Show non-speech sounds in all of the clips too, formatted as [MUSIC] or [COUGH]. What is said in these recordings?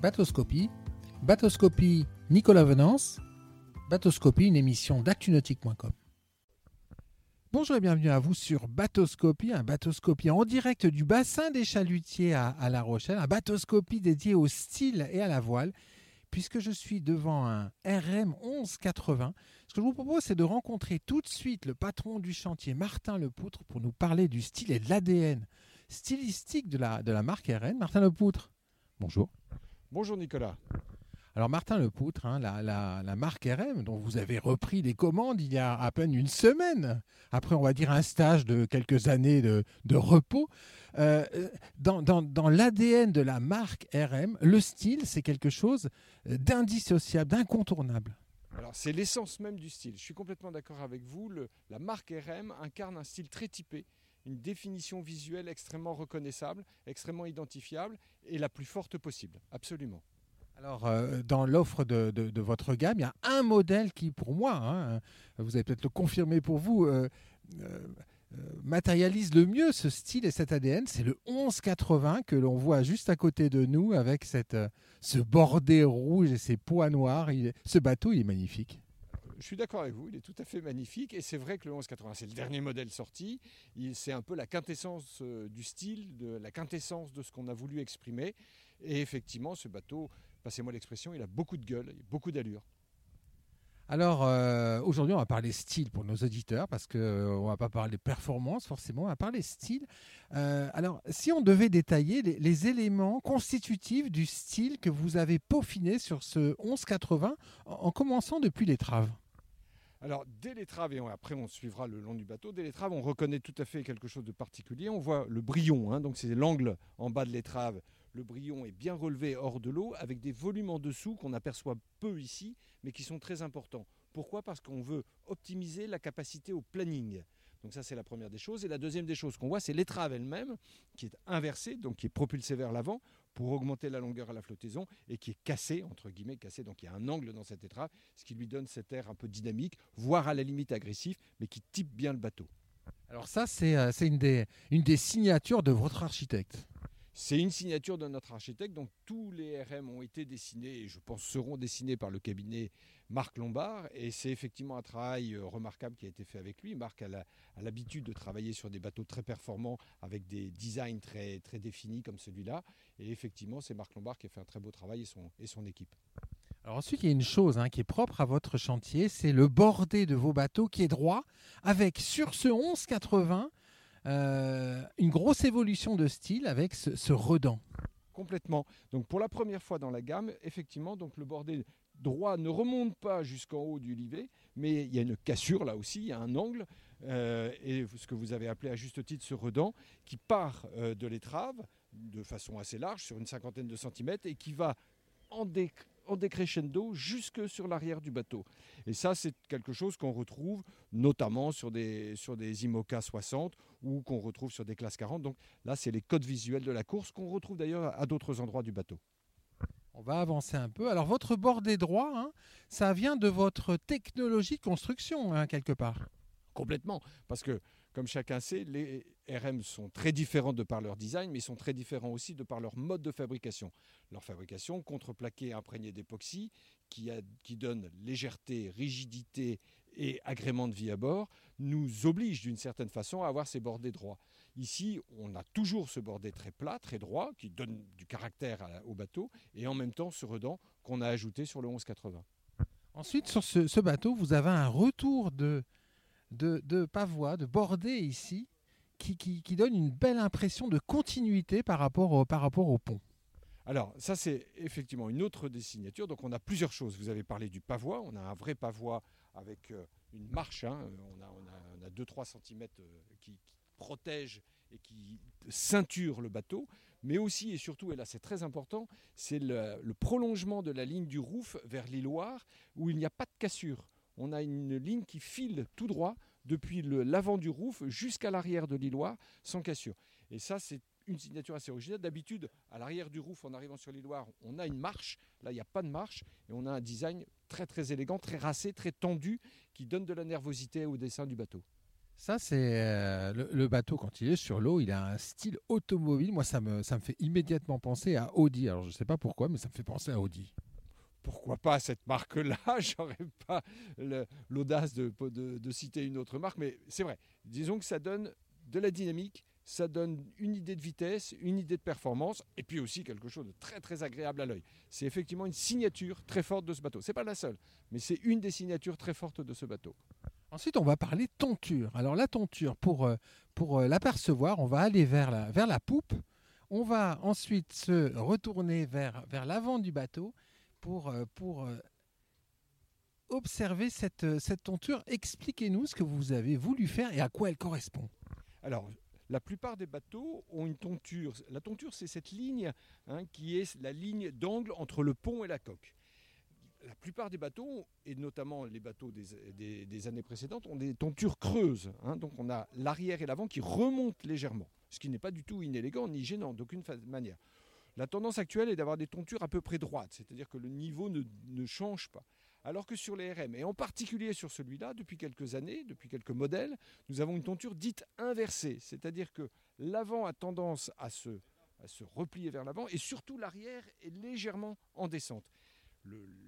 Batoscopie. Batoscopie, Nicolas Venance. Batoscopie, une émission d'actunautique.com. Bonjour et bienvenue à vous sur Batoscopie, un batoscopie en direct du bassin des chalutiers à, La Rochelle, un batoscopie dédié au style et à la voile, puisque je suis devant un RM 1180. Ce que je vous propose, c'est de rencontrer tout de suite le patron du chantier, Martin Lepoutre, pour nous parler du style et de l'ADN stylistique de la, de la marque RN. Martin Lepoutre, bonjour. Bonjour Nicolas. Alors Martin Lepoutre, hein, la, la, la, marque RM, dont vous avez repris les commandes il y a à peine une semaine, après on va dire un stage de quelques années de, de repos, euh, dans, dans, dans l'ADN de la marque RM, le style, c'est quelque chose d'indissociable, d'incontournable. Alors c'est l'essence même du style. Je suis complètement d'accord avec vous. Le, la marque RM incarne un style très typé, une définition visuelle extrêmement reconnaissable, extrêmement identifiable et la plus forte possible. Absolument. Alors, euh, dans l'offre de, votre gamme, il y a un modèle qui, pour moi, hein, vous allez peut-être le confirmer pour vous, euh, euh, matérialise le mieux ce style et cet ADN. C'est le 1180 que l'on voit juste à côté de nous avec cette, ce bordé rouge et ces poids noirs. Ce bateau, il est magnifique. Je suis d'accord avec vous, il est tout à fait magnifique et c'est vrai que le 1180, c'est le dernier modèle sorti. C'est un peu la quintessence du style, de, la quintessence de ce qu'on a voulu exprimer. Et effectivement, ce bateau passez-moi l'expression, il a beaucoup de gueule, beaucoup d'allure. Alors euh, aujourd'hui, on va parler style pour nos auditeurs parce qu'on euh, va pas parler performance forcément, on va parler style. Euh, alors, si on devait détailler les, les, éléments constitutifs du style que vous avez peaufiné sur ce 1180, en, en commençant depuis l'étrave. Alors, dès l'étrave, et après on suivra le long du bateau, dès l'étrave, on reconnaît tout à fait quelque chose de particulier. On voit le brillon, hein, donc c'est l'angle en bas de l'étrave le brillon est bien relevé hors de l'eau avec des volumes en dessous qu'on aperçoit peu ici, mais qui sont très importants. Pourquoi? Parce qu'on veut optimiser la capacité au planning. Donc ça c'est la première des choses. Et la deuxième des choses qu'on voit, c'est l'étrave elle-même, qui est inversée, donc qui est propulsée vers l'avant pour augmenter la longueur à la flottaison et qui est cassée, entre guillemets cassée, donc il y a un angle dans cette étrave, ce qui lui donne cet air un peu dynamique, voire à la limite agressif, mais qui type bien le bateau. Alors ça c'est euh, une, des, une des signatures de votre architecte. C'est une signature de notre architecte, donc tous les RM ont été dessinés et je pense seront dessinés par le cabinet Marc Lombard et c'est effectivement un travail remarquable qui a été fait avec lui. Marc a l'habitude de travailler sur des bateaux très performants avec des designs très, très définis comme celui-là et effectivement c'est Marc Lombard qui a fait un très beau travail et son, et son équipe. Alors ensuite, il y a une chose hein, qui est propre à votre chantier, c'est le bordé de vos bateaux qui est droit, avec sur ce 1180 euh, une grosse évolution de style avec ce, redent. Complètement. Donc pour la première fois dans la gamme, effectivement, donc le bordé droit ne remonte pas jusqu'en haut du livet, mais il y a une cassure là aussi, il y a un angle, euh, et ce que vous avez appelé à juste titre ce redent, qui part euh, de l'étrave de façon assez large, sur une cinquantaine de centimètres, et qui va en, dé en décrescendo jusque sur l'arrière du bateau. Et ça, c'est quelque chose qu'on retrouve notamment sur des, sur des IMOCA 60 ou qu'on retrouve sur des classes 40. Donc là, c'est les codes visuels de la course qu'on retrouve d'ailleurs à d'autres endroits du bateau. On va avancer un peu. Alors votre bordé droit, hein, ça vient de votre technologie de construction, hein, quelque part. Complètement, parce que comme chacun sait, les RM sont très différents de par leur design, mais sont très différents aussi de par leur mode de fabrication. Leur fabrication, contreplaqué imprégné d'époxy, qui, donne légèreté, rigidité et agrément de vie à bord, nous oblige d'une certaine façon à avoir ces bordés droits. Ici, on a toujours ce bordé très plat, très droit, qui donne du caractère au bateau, et en même temps ce redent qu'on a ajouté sur le 1180. Ensuite, sur ce bateau, vous avez un retour de, de, pavois, de bordé ici, qui, qui, donne une belle impression de continuité par rapport au, par rapport au pont. Alors, ça, c'est effectivement une autre des signatures. Donc, on a plusieurs choses. Vous avez parlé du pavois. On a un vrai pavois avec euh, une marche. Hein. On a 2-3 cm euh, qui, qui protège et qui ceinture le bateau. Mais aussi et surtout, et là c'est très important, c'est le, le, prolongement de la ligne du roof vers l'îloir où il n'y a pas de cassure. On a une ligne qui file tout droit depuis l'avant du roof jusqu'à l'arrière de l'îloir sans cassure. Et ça, c'est une signature assez originale. D'habitude, à l'arrière du roof, en arrivant sur l'îloir, on a une marche. Là, il n'y a pas de marche. Et on a un design très, très élégant, très racé, très tendu, qui donne de la nervosité au dessin du bateau. Ça, c'est euh, le, bateau, quand il est sur l'eau, il a un style automobile. Moi, ça me, ça me fait immédiatement penser à Audi. Alors, je ne sais pas pourquoi, mais ça me fait penser à Audi. Pourquoi pas cette marque-là? [LAUGHS] J'aurais pas l'audace de, citer une autre marque, mais c'est vrai. Disons que ça donne de la dynamique, ça donne une idée de vitesse, une idée de performance, et puis aussi quelque chose de très très agréable à l'œil. C'est effectivement une signature très forte de ce bateau. C'est pas la seule, mais c'est une des signatures très fortes de ce bateau. Ensuite, on va parler tonture. Alors la tonture, pour, euh, pour euh, l'apercevoir, on va aller vers la, vers la poupe. On va ensuite se retourner vers, vers l'avant du bateau pour, euh, pour observer cette, cette tonture. Expliquez-nous ce que vous avez voulu faire et à quoi elle correspond. Alors, la plupart des bateaux ont une tonture. La tonture, c'est cette ligne hein, qui est la ligne d'angle entre le pont et la coque. La plupart des bateaux, et notamment les bateaux des, années précédentes, ont des tontures creuses. Hein. donc on a l'arrière et l'avant qui remontent légèrement, ce qui n'est pas du tout inélégant ni gênant d'aucune manière. La tendance actuelle est d'avoir des tontures à peu près droites, c'est-à-dire que le niveau ne change pas. Alors que sur les RM, et en particulier sur celui-là, depuis quelques années, depuis quelques modèles, nous avons une tonture dite inversée, c'est-à-dire que l'avant a tendance à se, replier vers l'avant et surtout l'arrière est légèrement en descente.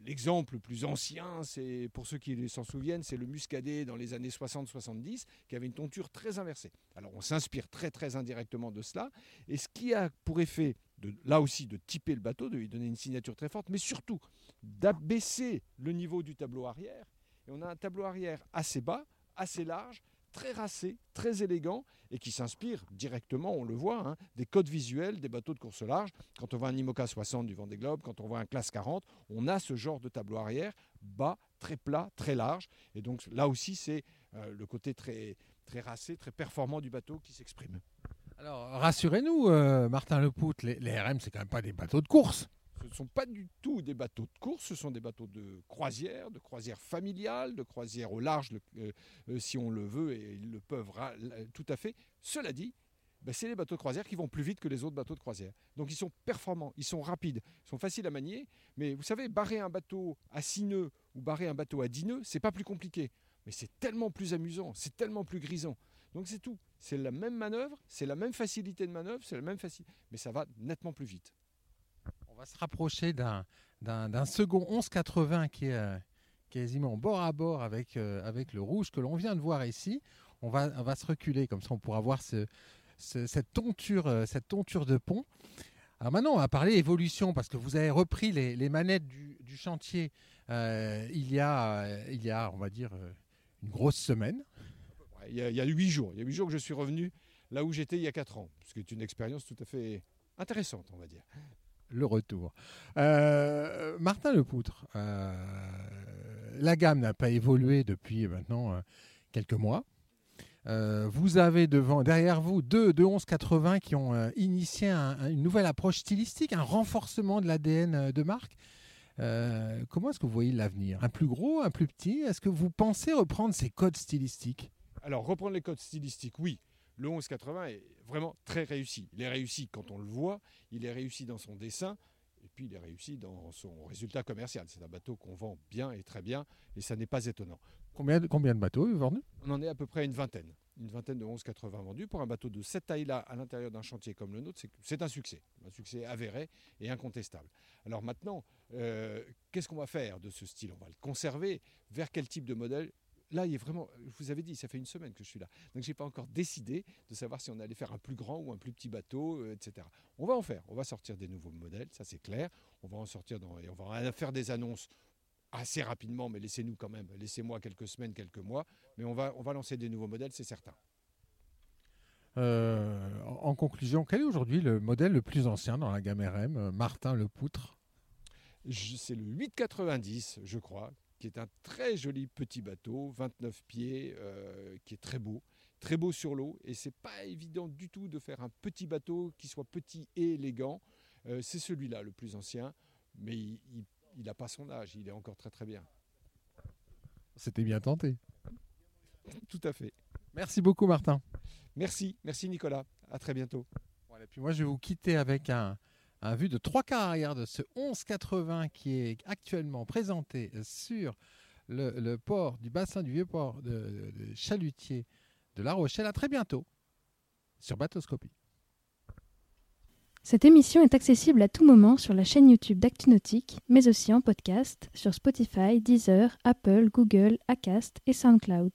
L'exemple le, plus ancien, c'est pour ceux qui s'en souviennent, c'est le Muscadet dans les années 60-70 qui avait une tonture très inversée. Alors on s'inspire très très indirectement de cela et ce qui a pour effet là aussi de typer le bateau, de lui donner une signature très forte, mais surtout d'abaisser le niveau du tableau arrière. Et on a un tableau arrière assez bas, assez large, très racé, très élégant et qui s'inspire directement, on le voit, hein, des codes visuels des bateaux de course large. Quand on voit un IMOCA 60 du Vendée Globe, quand on voit un Classe 40, on a ce genre de tableau arrière bas, très plat, très large. Et donc là aussi, c'est euh, le côté très, très racé, très performant du bateau qui s'exprime. Alors, rassurez-nous, euh, Martin Lepout, les, les RM, c'est quand même pas des bateaux de course. Ce ne sont pas du tout des bateaux de course, ce sont des bateaux de croisière, de croisière familiale, de croisière au large, euh, euh, si on le veut, et ils le peuvent tout à fait. Cela dit, ben, c'est les bateaux de croisière qui vont plus vite que les autres bateaux de croisière. Donc ils sont performants, ils sont rapides, ils sont faciles à manier. Mais vous savez, barrer un bateau à 6 nœuds ou barrer un bateau à 10 nœuds, c'est pas plus compliqué. Mais c'est tellement plus amusant, c'est tellement plus grisant. Donc c'est tout. C'est la même manœuvre, c'est la même facilité de manœuvre, c'est la même facilité, mais ça va nettement plus vite. On va se rapprocher d'un, second 1180 qui est euh, quasiment bord à bord avec, euh, avec le rouge que l'on vient de voir ici. On va, on va se reculer, comme ça on pourra voir ce, cette, tonture, euh, cette tonture de pont. Alors maintenant, on va parler évolution parce que vous avez repris les, les manettes du, du chantier il, y a, il y a, on va dire, une grosse semaine il y, a, huit jours. Il y a huit jours que je suis revenu là où j'étais il y a quatre ans, ce qui est une expérience tout à fait intéressante, on va dire. Le retour. Euh, Martin Lepoutre, euh, la gamme n'a pas évolué depuis maintenant euh, quelques mois. vous avez derrière vous deux de 1180 qui ont initié une nouvelle approche stylistique, un renforcement de l'ADN de marque. comment est-ce que vous voyez l'avenir? Un plus gros, un plus petit? Est-ce que vous pensez reprendre ces codes stylistiques? Alors, reprendre les codes stylistiques, oui. Le 1180 est vraiment très réussi. Il est réussi quand on le voit, il est réussi dans son dessin, et puis il est réussi dans son résultat commercial. C'est un bateau qu'on vend bien et très bien, et ça n'est pas étonnant. Combien de, combien de bateaux vendus? On en est à peu près une vingtaine. Une vingtaine de 1180 vendus. Pour un bateau de cette taille-là, à l'intérieur d'un chantier comme le nôtre, c'est un succès. Un succès avéré et incontestable. Alors maintenant, euh, qu'est-ce qu'on va faire de ce style? On va le conserver. Vers quel type de modèle? Là, il est vraiment. Je vous avais dit, ça fait une semaine que je suis là. Donc, je n'ai pas encore décidé de savoir si on allait faire un plus grand ou un plus petit bateau, euh, etc. On va en faire. On va sortir des nouveaux modèles, ça c'est clair. On va en sortir dans, et on va faire des annonces assez rapidement, mais laissez-nous quand même, laissez-moi quelques semaines, quelques mois. Mais on va, on va lancer des nouveaux modèles, c'est certain. Euh, en conclusion, quel est aujourd'hui le modèle le plus ancien dans la gamme RM euh, Martin Le Poutre C'est le 890, je crois, qui est un très joli petit bateau, 29 pieds, euh, qui est très beau, très beau sur l'eau. Et c'est pas évident du tout de faire un petit bateau qui soit petit et élégant. Euh, c'est celui-là le plus ancien, mais il n'a pas son âge, il est encore très très bien. C'était bien tenté. Tout à fait. Merci beaucoup Martin. Merci, merci Nicolas. À très bientôt. Voilà, puis moi je vais vous quitter avec un, un vue de trois quarts arrière de ce 1180 qui est actuellement présenté sur le, port du bassin du vieux port de, Chalutier de La Rochelle. À très bientôt sur Batoscopie. Cette émission est accessible à tout moment sur la chaîne YouTube d'ActuNautique, mais aussi en podcast sur Spotify, Deezer, Apple, Google, Acast et SoundCloud.